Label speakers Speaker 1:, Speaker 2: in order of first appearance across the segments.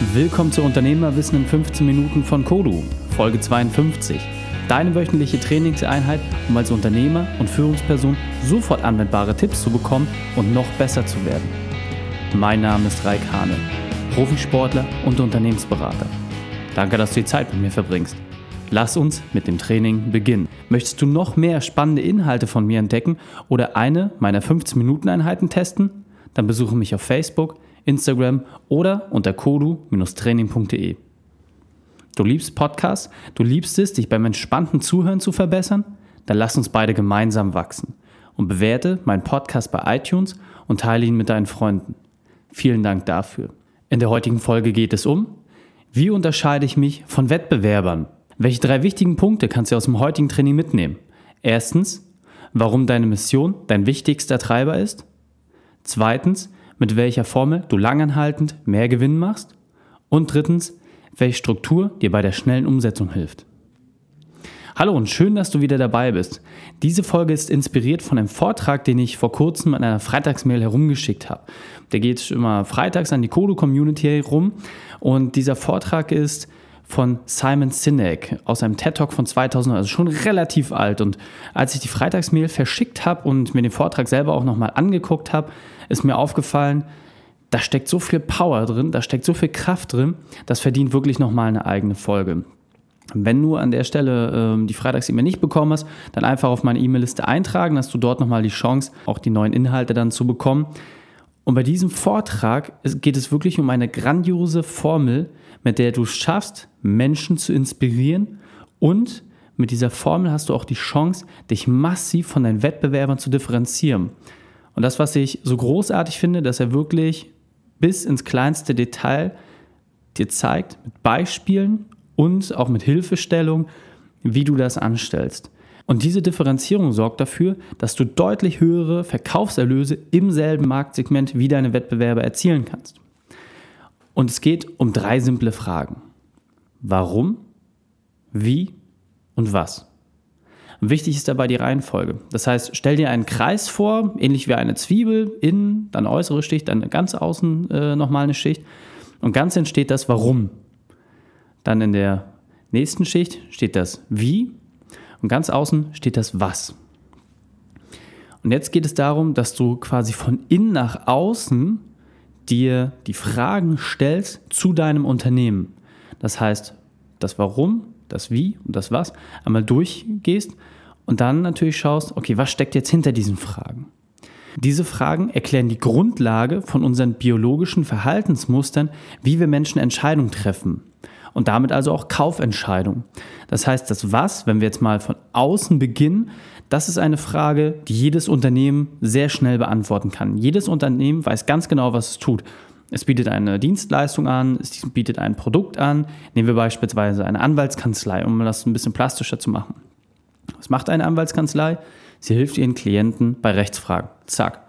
Speaker 1: Willkommen zu Unternehmerwissen in 15 Minuten von Kodu, Folge 52. Deine wöchentliche Trainingseinheit, um als Unternehmer und Führungsperson sofort anwendbare Tipps zu bekommen und noch besser zu werden. Mein Name ist Raik Hane, Profisportler und Unternehmensberater. Danke, dass du die Zeit mit mir verbringst. Lass uns mit dem Training beginnen. Möchtest du noch mehr spannende Inhalte von mir entdecken oder eine meiner 15-Minuten-Einheiten testen? Dann besuche mich auf Facebook, Instagram oder unter kodu-training.de. Du liebst Podcasts? Du liebst es, dich beim entspannten Zuhören zu verbessern? Dann lass uns beide gemeinsam wachsen und bewerte meinen Podcast bei iTunes und teile ihn mit deinen Freunden. Vielen Dank dafür. In der heutigen Folge geht es um, wie unterscheide ich mich von Wettbewerbern? Welche drei wichtigen Punkte kannst du aus dem heutigen Training mitnehmen? Erstens, warum deine Mission dein wichtigster Treiber ist. Zweitens, mit welcher Formel du langanhaltend mehr Gewinn machst. Und drittens, welche Struktur dir bei der schnellen Umsetzung hilft. Hallo und schön, dass du wieder dabei bist. Diese Folge ist inspiriert von einem Vortrag, den ich vor kurzem an einer Freitagsmail herumgeschickt habe. Der geht immer freitags an die Kodo-Community herum und dieser Vortrag ist von Simon Sinek aus einem TED-Talk von 2000, also schon relativ alt. Und als ich die Freitagsmail verschickt habe und mir den Vortrag selber auch nochmal angeguckt habe, ist mir aufgefallen, da steckt so viel Power drin, da steckt so viel Kraft drin, das verdient wirklich nochmal eine eigene Folge. Wenn du an der Stelle ähm, die Freitags-E-Mail nicht bekommen hast, dann einfach auf meine E-Mail-Liste eintragen, hast du dort nochmal die Chance, auch die neuen Inhalte dann zu bekommen. Und bei diesem Vortrag geht es wirklich um eine grandiose Formel, mit der du schaffst, Menschen zu inspirieren und mit dieser Formel hast du auch die Chance, dich massiv von deinen Wettbewerbern zu differenzieren. Und das, was ich so großartig finde, dass er wirklich bis ins kleinste Detail dir zeigt, mit Beispielen und auch mit Hilfestellung, wie du das anstellst. Und diese Differenzierung sorgt dafür, dass du deutlich höhere Verkaufserlöse im selben Marktsegment wie deine Wettbewerber erzielen kannst. Und es geht um drei simple Fragen. Warum, wie und was? Wichtig ist dabei die Reihenfolge. Das heißt, stell dir einen Kreis vor, ähnlich wie eine Zwiebel, innen, dann äußere Schicht, dann ganz außen äh, nochmal eine Schicht. Und ganz entsteht das Warum. Dann in der nächsten Schicht steht das Wie und ganz außen steht das Was. Und jetzt geht es darum, dass du quasi von innen nach außen dir die Fragen stellst zu deinem Unternehmen. Das heißt, das Warum, das Wie und das Was einmal durchgehst und dann natürlich schaust, okay, was steckt jetzt hinter diesen Fragen? Diese Fragen erklären die Grundlage von unseren biologischen Verhaltensmustern, wie wir Menschen Entscheidungen treffen und damit also auch Kaufentscheidungen. Das heißt, das Was, wenn wir jetzt mal von außen beginnen, das ist eine Frage, die jedes Unternehmen sehr schnell beantworten kann. Jedes Unternehmen weiß ganz genau, was es tut. Es bietet eine Dienstleistung an, es bietet ein Produkt an. Nehmen wir beispielsweise eine Anwaltskanzlei, um das ein bisschen plastischer zu machen. Was macht eine Anwaltskanzlei? Sie hilft ihren Klienten bei Rechtsfragen. Zack.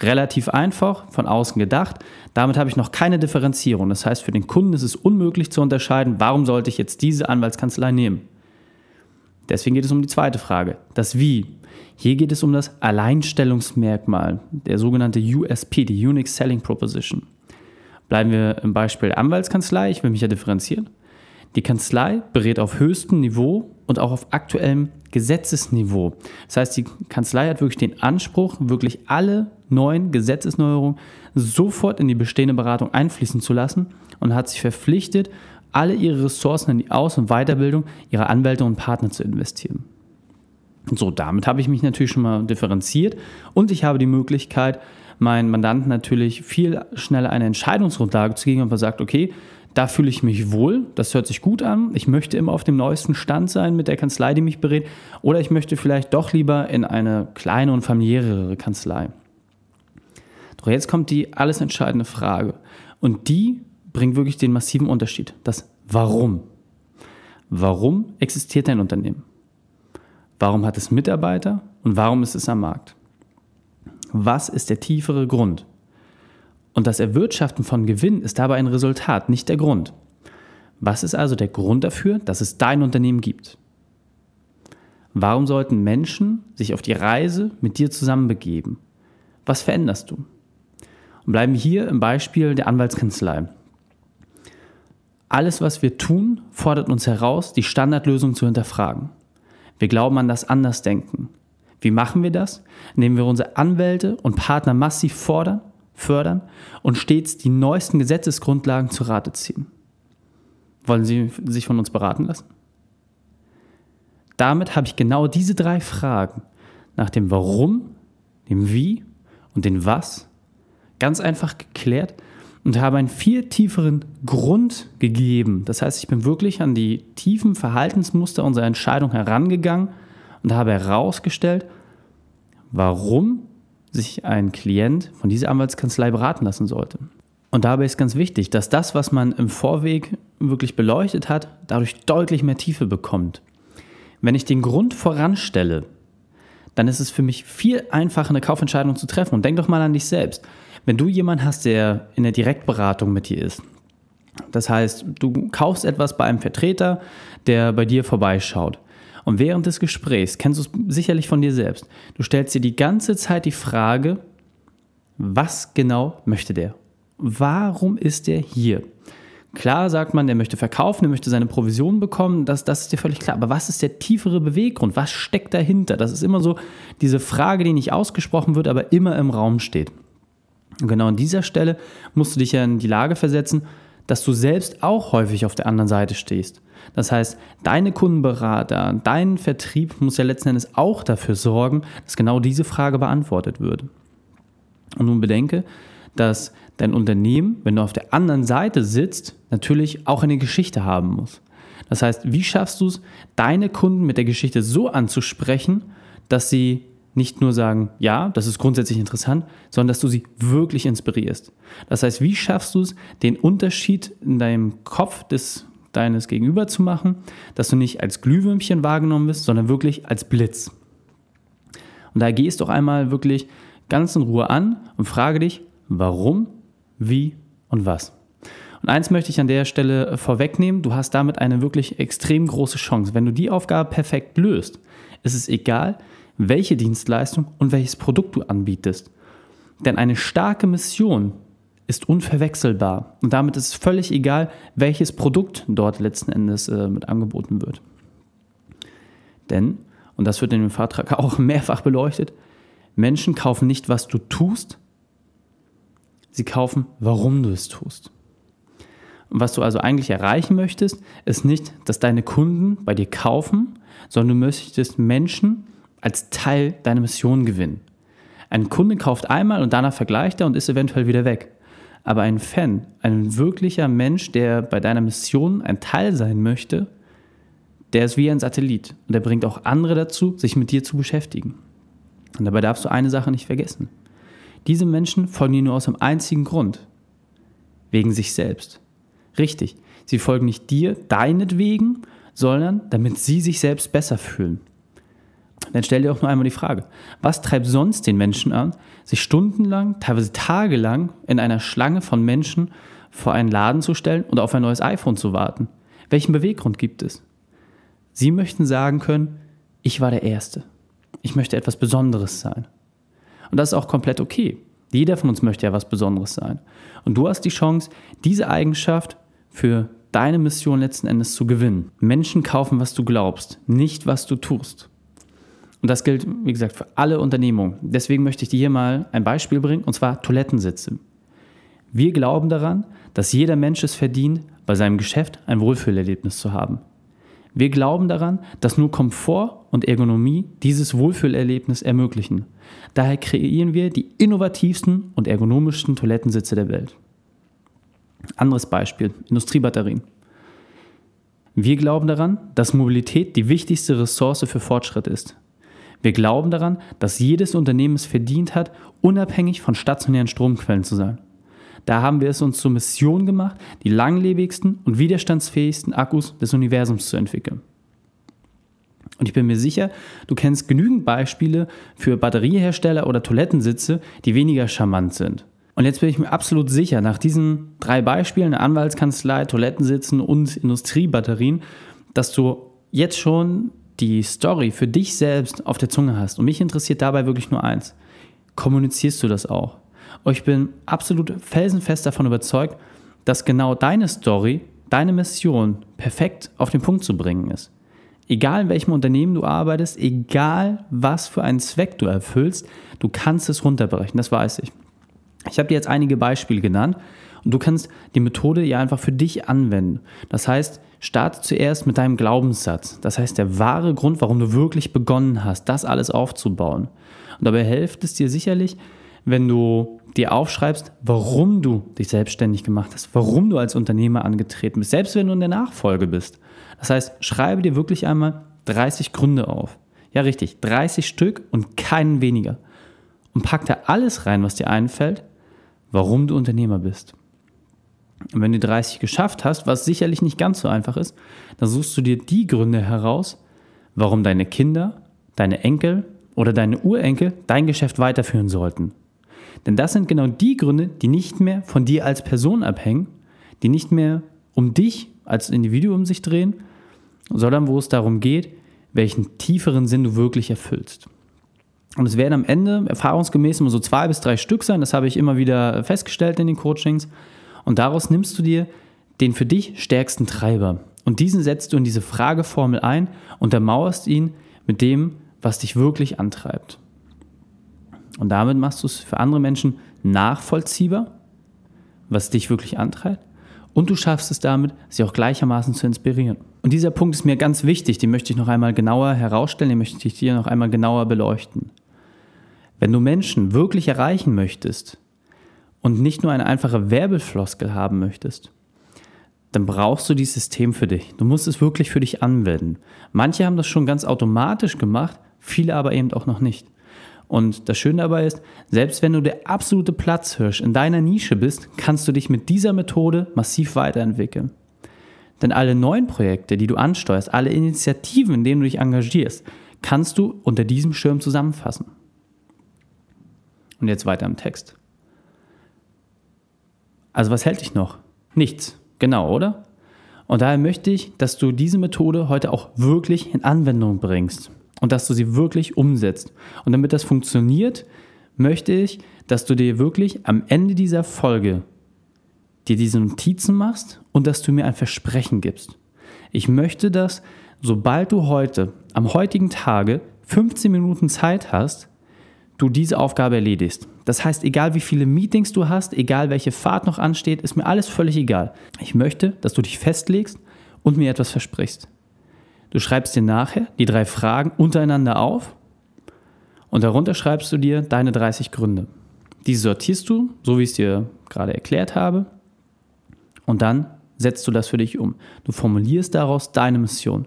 Speaker 1: Relativ einfach, von außen gedacht. Damit habe ich noch keine Differenzierung. Das heißt, für den Kunden ist es unmöglich zu unterscheiden, warum sollte ich jetzt diese Anwaltskanzlei nehmen. Deswegen geht es um die zweite Frage, das Wie. Hier geht es um das Alleinstellungsmerkmal, der sogenannte USP, die Unique Selling Proposition. Bleiben wir im Beispiel Anwaltskanzlei. Ich will mich ja differenzieren. Die Kanzlei berät auf höchstem Niveau und auch auf aktuellem Gesetzesniveau. Das heißt, die Kanzlei hat wirklich den Anspruch, wirklich alle neuen Gesetzesneuerungen sofort in die bestehende Beratung einfließen zu lassen und hat sich verpflichtet, alle ihre Ressourcen in die Aus- und Weiterbildung ihrer Anwälte und Partner zu investieren. So, damit habe ich mich natürlich schon mal differenziert und ich habe die Möglichkeit, meinen Mandanten natürlich viel schneller eine Entscheidungsgrundlage zu geben, ob er sagt, okay, da fühle ich mich wohl, das hört sich gut an, ich möchte immer auf dem neuesten Stand sein mit der Kanzlei, die mich berät, oder ich möchte vielleicht doch lieber in eine kleine und familiärere Kanzlei. Doch jetzt kommt die alles entscheidende Frage und die bringt wirklich den massiven Unterschied, das Warum. Warum existiert dein Unternehmen? Warum hat es Mitarbeiter und warum ist es am Markt? Was ist der tiefere Grund? Und das Erwirtschaften von Gewinn ist dabei ein Resultat, nicht der Grund. Was ist also der Grund dafür, dass es dein Unternehmen gibt? Warum sollten Menschen sich auf die Reise mit dir zusammen begeben? Was veränderst du? Und bleiben wir hier im Beispiel der Anwaltskanzlei. Alles, was wir tun, fordert uns heraus, die Standardlösung zu hinterfragen. Wir glauben an das Andersdenken. Wie machen wir das? Indem wir unsere Anwälte und Partner massiv fordern, fördern und stets die neuesten Gesetzesgrundlagen zu Rate ziehen. Wollen Sie sich von uns beraten lassen? Damit habe ich genau diese drei Fragen nach dem Warum, dem Wie und dem Was ganz einfach geklärt und habe einen viel tieferen Grund gegeben. Das heißt, ich bin wirklich an die tiefen Verhaltensmuster unserer Entscheidung herangegangen und habe herausgestellt, warum sich ein Klient von dieser Anwaltskanzlei beraten lassen sollte. Und dabei ist ganz wichtig, dass das, was man im Vorweg wirklich beleuchtet hat, dadurch deutlich mehr Tiefe bekommt. Wenn ich den Grund voranstelle, dann ist es für mich viel einfacher, eine Kaufentscheidung zu treffen. Und denk doch mal an dich selbst. Wenn du jemanden hast, der in der Direktberatung mit dir ist, das heißt, du kaufst etwas bei einem Vertreter, der bei dir vorbeischaut. Und während des Gesprächs, kennst du es sicherlich von dir selbst, du stellst dir die ganze Zeit die Frage, was genau möchte der? Warum ist der hier? Klar sagt man, der möchte verkaufen, der möchte seine Provision bekommen, das, das ist dir völlig klar. Aber was ist der tiefere Beweggrund? Was steckt dahinter? Das ist immer so diese Frage, die nicht ausgesprochen wird, aber immer im Raum steht. Und genau an dieser Stelle musst du dich ja in die Lage versetzen, dass du selbst auch häufig auf der anderen Seite stehst. Das heißt, deine Kundenberater, dein Vertrieb muss ja letzten Endes auch dafür sorgen, dass genau diese Frage beantwortet wird. Und nun bedenke, dass dein Unternehmen, wenn du auf der anderen Seite sitzt, natürlich auch eine Geschichte haben muss. Das heißt, wie schaffst du es, deine Kunden mit der Geschichte so anzusprechen, dass sie nicht nur sagen, ja, das ist grundsätzlich interessant, sondern dass du sie wirklich inspirierst. Das heißt, wie schaffst du es, den Unterschied in deinem Kopf des deines Gegenüber zu machen, dass du nicht als Glühwürmchen wahrgenommen wirst, sondern wirklich als Blitz. Und da gehst doch einmal wirklich ganz in Ruhe an und frage dich, warum, wie und was. Und eins möchte ich an der Stelle vorwegnehmen, du hast damit eine wirklich extrem große Chance. Wenn du die Aufgabe perfekt löst, ist es egal, welche Dienstleistung und welches Produkt du anbietest. Denn eine starke Mission ist unverwechselbar. Und damit ist es völlig egal, welches Produkt dort letzten Endes äh, mit angeboten wird. Denn, und das wird in dem Vortrag auch mehrfach beleuchtet, Menschen kaufen nicht, was du tust, sie kaufen, warum du es tust. Und was du also eigentlich erreichen möchtest, ist nicht, dass deine Kunden bei dir kaufen, sondern du möchtest Menschen als Teil deiner Mission gewinnen. Ein Kunde kauft einmal und danach vergleicht er und ist eventuell wieder weg. Aber ein Fan, ein wirklicher Mensch, der bei deiner Mission ein Teil sein möchte, der ist wie ein Satellit und der bringt auch andere dazu, sich mit dir zu beschäftigen. Und dabei darfst du eine Sache nicht vergessen. Diese Menschen folgen dir nur aus einem einzigen Grund. Wegen sich selbst. Richtig, sie folgen nicht dir deinetwegen, sondern damit sie sich selbst besser fühlen. Dann stell dir auch nur einmal die Frage, was treibt sonst den Menschen an, sich stundenlang, teilweise tagelang in einer Schlange von Menschen vor einen Laden zu stellen und auf ein neues iPhone zu warten? Welchen Beweggrund gibt es? Sie möchten sagen können, ich war der Erste. Ich möchte etwas Besonderes sein. Und das ist auch komplett okay. Jeder von uns möchte ja was Besonderes sein. Und du hast die Chance, diese Eigenschaft für deine Mission letzten Endes zu gewinnen. Menschen kaufen, was du glaubst, nicht was du tust. Und das gilt, wie gesagt, für alle Unternehmungen. Deswegen möchte ich dir hier mal ein Beispiel bringen, und zwar Toilettensitze. Wir glauben daran, dass jeder Mensch es verdient, bei seinem Geschäft ein Wohlfühlerlebnis zu haben. Wir glauben daran, dass nur Komfort und Ergonomie dieses Wohlfühlerlebnis ermöglichen. Daher kreieren wir die innovativsten und ergonomischsten Toilettensitze der Welt. Anderes Beispiel, Industriebatterien. Wir glauben daran, dass Mobilität die wichtigste Ressource für Fortschritt ist. Wir glauben daran, dass jedes Unternehmen es verdient hat, unabhängig von stationären Stromquellen zu sein. Da haben wir es uns zur Mission gemacht, die langlebigsten und widerstandsfähigsten Akkus des Universums zu entwickeln. Und ich bin mir sicher, du kennst genügend Beispiele für Batteriehersteller oder Toilettensitze, die weniger charmant sind. Und jetzt bin ich mir absolut sicher, nach diesen drei Beispielen, Anwaltskanzlei, Toilettensitzen und Industriebatterien, dass du jetzt schon die Story für dich selbst auf der Zunge hast. Und mich interessiert dabei wirklich nur eins. Kommunizierst du das auch? Und ich bin absolut felsenfest davon überzeugt, dass genau deine Story deine Mission perfekt auf den Punkt zu bringen ist. Egal in welchem Unternehmen du arbeitest, egal was für einen Zweck du erfüllst, du kannst es runterbrechen, das weiß ich. Ich habe dir jetzt einige Beispiele genannt und du kannst die Methode ja einfach für dich anwenden. Das heißt, starte zuerst mit deinem Glaubenssatz. Das heißt, der wahre Grund, warum du wirklich begonnen hast, das alles aufzubauen. Und dabei hilft es dir sicherlich, wenn du dir aufschreibst, warum du dich selbstständig gemacht hast, warum du als Unternehmer angetreten bist, selbst wenn du in der Nachfolge bist. Das heißt, schreibe dir wirklich einmal 30 Gründe auf. Ja, richtig, 30 Stück und keinen weniger. Und pack da alles rein, was dir einfällt, warum du Unternehmer bist. Und wenn du 30 geschafft hast, was sicherlich nicht ganz so einfach ist, dann suchst du dir die Gründe heraus, warum deine Kinder, deine Enkel oder deine Urenkel dein Geschäft weiterführen sollten. Denn das sind genau die Gründe, die nicht mehr von dir als Person abhängen, die nicht mehr um dich als Individuum sich drehen, sondern wo es darum geht, welchen tieferen Sinn du wirklich erfüllst. Und es werden am Ende erfahrungsgemäß immer so zwei bis drei Stück sein, das habe ich immer wieder festgestellt in den Coachings. Und daraus nimmst du dir den für dich stärksten Treiber. Und diesen setzt du in diese Frageformel ein und untermauerst ihn mit dem, was dich wirklich antreibt. Und damit machst du es für andere Menschen nachvollziehbar, was dich wirklich antreibt. Und du schaffst es damit, sie auch gleichermaßen zu inspirieren. Und dieser Punkt ist mir ganz wichtig, den möchte ich noch einmal genauer herausstellen, den möchte ich dir noch einmal genauer beleuchten. Wenn du Menschen wirklich erreichen möchtest, und nicht nur eine einfache Werbefloskel haben möchtest, dann brauchst du dieses System für dich. Du musst es wirklich für dich anwenden. Manche haben das schon ganz automatisch gemacht, viele aber eben auch noch nicht. Und das Schöne dabei ist, selbst wenn du der absolute Platzhirsch in deiner Nische bist, kannst du dich mit dieser Methode massiv weiterentwickeln. Denn alle neuen Projekte, die du ansteuerst, alle Initiativen, in denen du dich engagierst, kannst du unter diesem Schirm zusammenfassen. Und jetzt weiter im Text. Also was hält dich noch? Nichts. Genau, oder? Und daher möchte ich, dass du diese Methode heute auch wirklich in Anwendung bringst und dass du sie wirklich umsetzt. Und damit das funktioniert, möchte ich, dass du dir wirklich am Ende dieser Folge dir diese Notizen machst und dass du mir ein Versprechen gibst. Ich möchte, dass sobald du heute, am heutigen Tage, 15 Minuten Zeit hast, du diese Aufgabe erledigst. Das heißt, egal wie viele Meetings du hast, egal welche Fahrt noch ansteht, ist mir alles völlig egal. Ich möchte, dass du dich festlegst und mir etwas versprichst. Du schreibst dir nachher die drei Fragen untereinander auf und darunter schreibst du dir deine 30 Gründe. Diese sortierst du, so wie ich es dir gerade erklärt habe, und dann setzt du das für dich um. Du formulierst daraus deine Mission.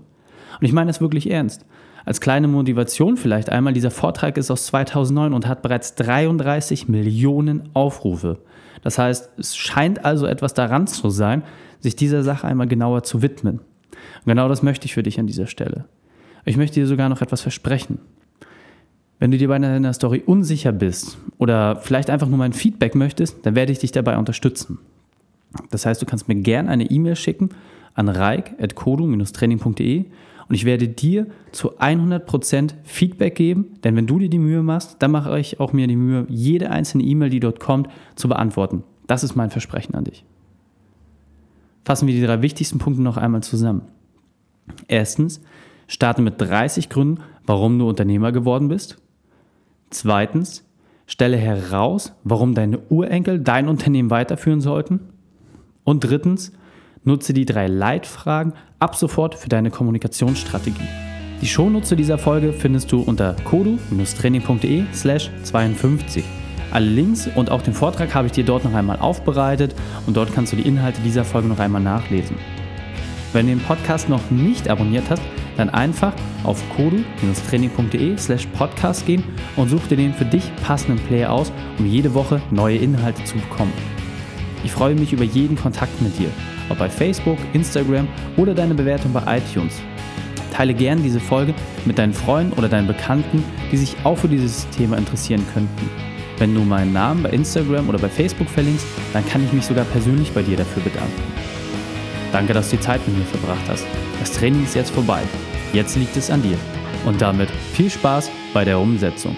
Speaker 1: Und ich meine das wirklich ernst. Als kleine Motivation vielleicht einmal, dieser Vortrag ist aus 2009 und hat bereits 33 Millionen Aufrufe. Das heißt, es scheint also etwas daran zu sein, sich dieser Sache einmal genauer zu widmen. Und genau das möchte ich für dich an dieser Stelle. Ich möchte dir sogar noch etwas versprechen. Wenn du dir bei deiner Story unsicher bist oder vielleicht einfach nur mein Feedback möchtest, dann werde ich dich dabei unterstützen. Das heißt, du kannst mir gerne eine E-Mail schicken an reik.kodu-training.de und ich werde dir zu 100% Feedback geben, denn wenn du dir die Mühe machst, dann mache ich auch mir die Mühe, jede einzelne E-Mail, die dort kommt, zu beantworten. Das ist mein Versprechen an dich. Fassen wir die drei wichtigsten Punkte noch einmal zusammen. Erstens, starte mit 30 Gründen, warum du Unternehmer geworden bist. Zweitens, stelle heraus, warum deine Urenkel dein Unternehmen weiterführen sollten. Und drittens, Nutze die drei Leitfragen ab sofort für deine Kommunikationsstrategie. Die Shownutze dieser Folge findest du unter kodu-training.de slash 52. Alle Links und auch den Vortrag habe ich dir dort noch einmal aufbereitet und dort kannst du die Inhalte dieser Folge noch einmal nachlesen. Wenn du den Podcast noch nicht abonniert hast, dann einfach auf kodu-training.de slash podcast gehen und such dir den für dich passenden Player aus, um jede Woche neue Inhalte zu bekommen. Ich freue mich über jeden Kontakt mit dir ob bei Facebook, Instagram oder deine Bewertung bei iTunes. Teile gern diese Folge mit deinen Freunden oder deinen Bekannten, die sich auch für dieses Thema interessieren könnten. Wenn du meinen Namen bei Instagram oder bei Facebook verlinkst, dann kann ich mich sogar persönlich bei dir dafür bedanken. Danke, dass du die Zeit mit mir verbracht hast. Das Training ist jetzt vorbei. Jetzt liegt es an dir. Und damit viel Spaß bei der Umsetzung.